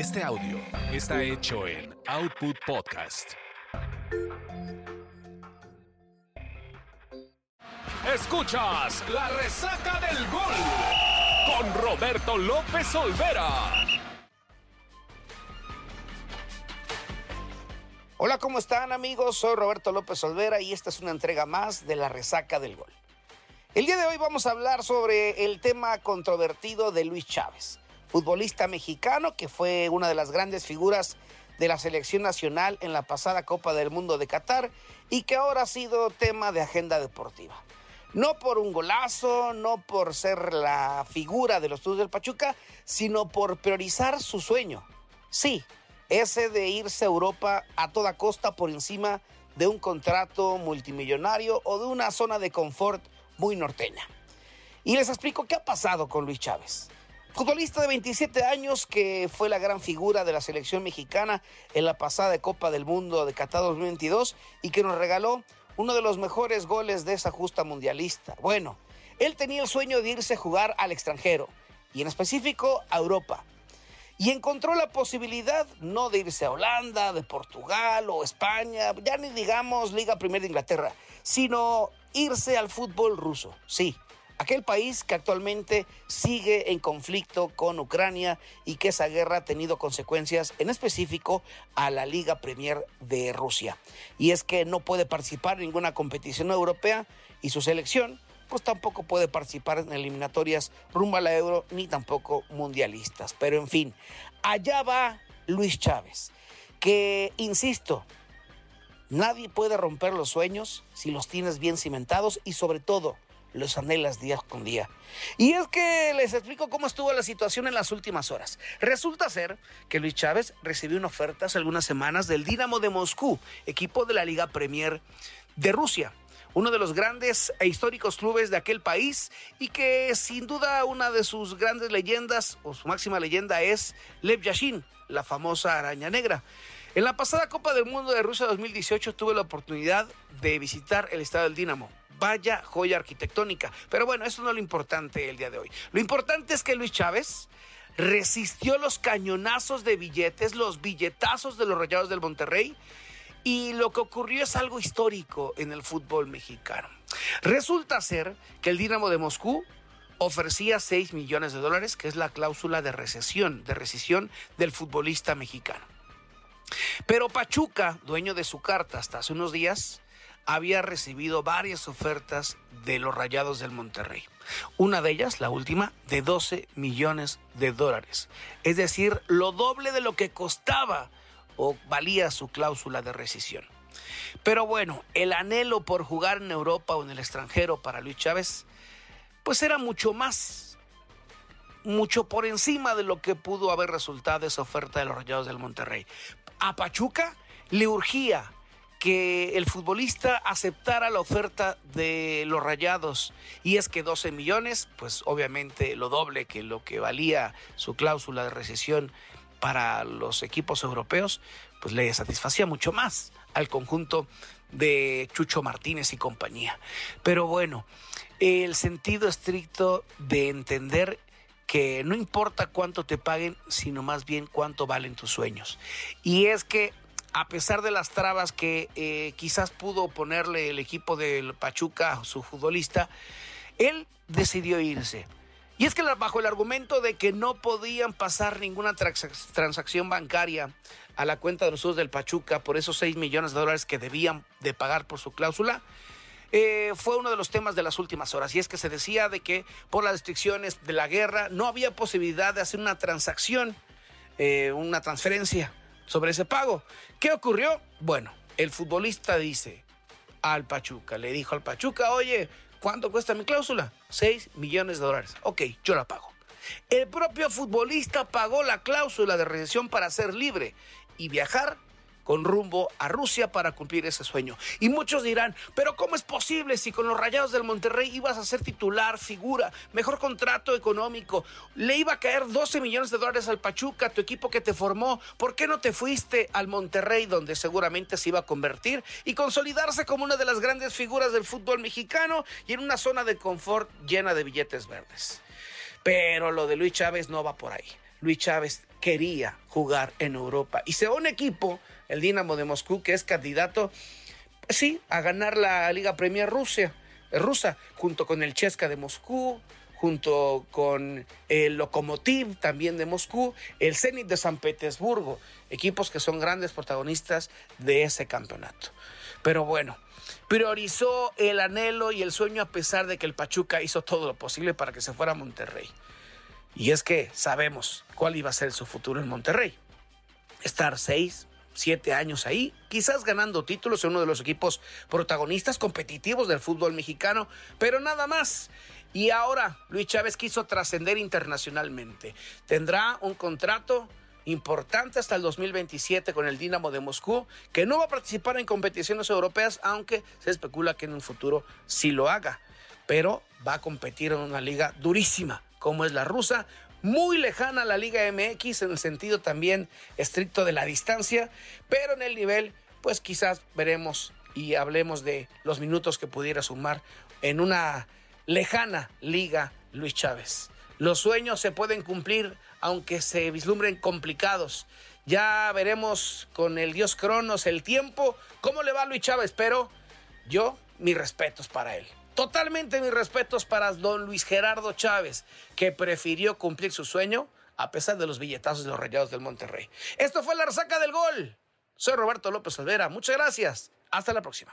Este audio está hecho en Output Podcast. Escuchas la resaca del gol con Roberto López Olvera. Hola, ¿cómo están amigos? Soy Roberto López Olvera y esta es una entrega más de la resaca del gol. El día de hoy vamos a hablar sobre el tema controvertido de Luis Chávez, futbolista mexicano que fue una de las grandes figuras de la selección nacional en la pasada Copa del Mundo de Qatar y que ahora ha sido tema de agenda deportiva. No por un golazo, no por ser la figura de los Tours del Pachuca, sino por priorizar su sueño. Sí, ese de irse a Europa a toda costa por encima de un contrato multimillonario o de una zona de confort muy norteña. Y les explico qué ha pasado con Luis Chávez. Futbolista de 27 años que fue la gran figura de la selección mexicana en la pasada Copa del Mundo de Qatar 2022 y que nos regaló uno de los mejores goles de esa justa mundialista. Bueno, él tenía el sueño de irse a jugar al extranjero y en específico a Europa. Y encontró la posibilidad no de irse a Holanda, de Portugal o España, ya ni digamos Liga Primera de Inglaterra, sino irse al fútbol ruso. Sí, aquel país que actualmente sigue en conflicto con Ucrania y que esa guerra ha tenido consecuencias en específico a la Liga Premier de Rusia. Y es que no puede participar en ninguna competición europea y su selección pues tampoco puede participar en eliminatorias rumbo a la Euro ni tampoco mundialistas. Pero en fin, allá va Luis Chávez, que, insisto, nadie puede romper los sueños si los tienes bien cimentados y sobre todo los anhelas día con día. Y es que les explico cómo estuvo la situación en las últimas horas. Resulta ser que Luis Chávez recibió una oferta hace algunas semanas del Dinamo de Moscú, equipo de la Liga Premier de Rusia uno de los grandes e históricos clubes de aquel país y que sin duda una de sus grandes leyendas o su máxima leyenda es Lev Yashin, la famosa araña negra. En la pasada Copa del Mundo de Rusia 2018 tuve la oportunidad de visitar el estadio del Dinamo. Vaya joya arquitectónica. Pero bueno, eso no es lo importante el día de hoy. Lo importante es que Luis Chávez resistió los cañonazos de billetes, los billetazos de los Rayados del Monterrey y lo que ocurrió es algo histórico en el fútbol mexicano. Resulta ser que el Dinamo de Moscú ofrecía 6 millones de dólares, que es la cláusula de recesión, de rescisión del futbolista mexicano. Pero Pachuca, dueño de su carta hasta hace unos días, había recibido varias ofertas de los Rayados del Monterrey. Una de ellas, la última, de 12 millones de dólares. Es decir, lo doble de lo que costaba o valía su cláusula de rescisión. Pero bueno, el anhelo por jugar en Europa o en el extranjero para Luis Chávez, pues era mucho más, mucho por encima de lo que pudo haber resultado esa oferta de los Rayados del Monterrey. A Pachuca le urgía que el futbolista aceptara la oferta de los Rayados y es que 12 millones, pues obviamente lo doble que lo que valía su cláusula de recesión para los equipos europeos, pues le satisfacía mucho más al conjunto de Chucho Martínez y compañía. Pero bueno, el sentido estricto de entender que no importa cuánto te paguen, sino más bien cuánto valen tus sueños. Y es que a pesar de las trabas que eh, quizás pudo ponerle el equipo del Pachuca su futbolista, él decidió irse. Y es que bajo el argumento de que no podían pasar ninguna transacción bancaria a la cuenta de los usos del Pachuca por esos 6 millones de dólares que debían de pagar por su cláusula, eh, fue uno de los temas de las últimas horas. Y es que se decía de que por las restricciones de la guerra no había posibilidad de hacer una transacción, eh, una transferencia sobre ese pago. ¿Qué ocurrió? Bueno, el futbolista dice al Pachuca, le dijo al Pachuca, oye, ¿Cuánto cuesta mi cláusula? 6 millones de dólares. Ok, yo la pago. El propio futbolista pagó la cláusula de recesión para ser libre y viajar con rumbo a Rusia para cumplir ese sueño. Y muchos dirán, pero ¿cómo es posible si con los Rayados del Monterrey ibas a ser titular, figura, mejor contrato económico, le iba a caer 12 millones de dólares al Pachuca, tu equipo que te formó, ¿por qué no te fuiste al Monterrey donde seguramente se iba a convertir y consolidarse como una de las grandes figuras del fútbol mexicano y en una zona de confort llena de billetes verdes? Pero lo de Luis Chávez no va por ahí. Luis Chávez quería jugar en Europa. Y se va un equipo, el Dinamo de Moscú, que es candidato, sí, a ganar la Liga Premier Rusia, rusa, junto con el Chesca de Moscú, junto con el Lokomotiv también de Moscú, el Zenit de San Petersburgo, equipos que son grandes protagonistas de ese campeonato. Pero bueno, priorizó el anhelo y el sueño a pesar de que el Pachuca hizo todo lo posible para que se fuera a Monterrey. Y es que sabemos cuál iba a ser su futuro en Monterrey. Estar seis, siete años ahí, quizás ganando títulos en uno de los equipos protagonistas competitivos del fútbol mexicano, pero nada más. Y ahora Luis Chávez quiso trascender internacionalmente. Tendrá un contrato importante hasta el 2027 con el Dinamo de Moscú, que no va a participar en competiciones europeas, aunque se especula que en un futuro sí lo haga. Pero va a competir en una liga durísima, como es la rusa, muy lejana la Liga MX en el sentido también estricto de la distancia, pero en el nivel, pues quizás veremos y hablemos de los minutos que pudiera sumar en una lejana liga Luis Chávez. Los sueños se pueden cumplir aunque se vislumbren complicados. Ya veremos con el dios Cronos el tiempo, cómo le va a Luis Chávez, pero yo, mis respetos para él. Totalmente mis respetos para don Luis Gerardo Chávez, que prefirió cumplir su sueño a pesar de los billetazos de los rayados del Monterrey. Esto fue la resaca del gol. Soy Roberto López Olvera. Muchas gracias. Hasta la próxima.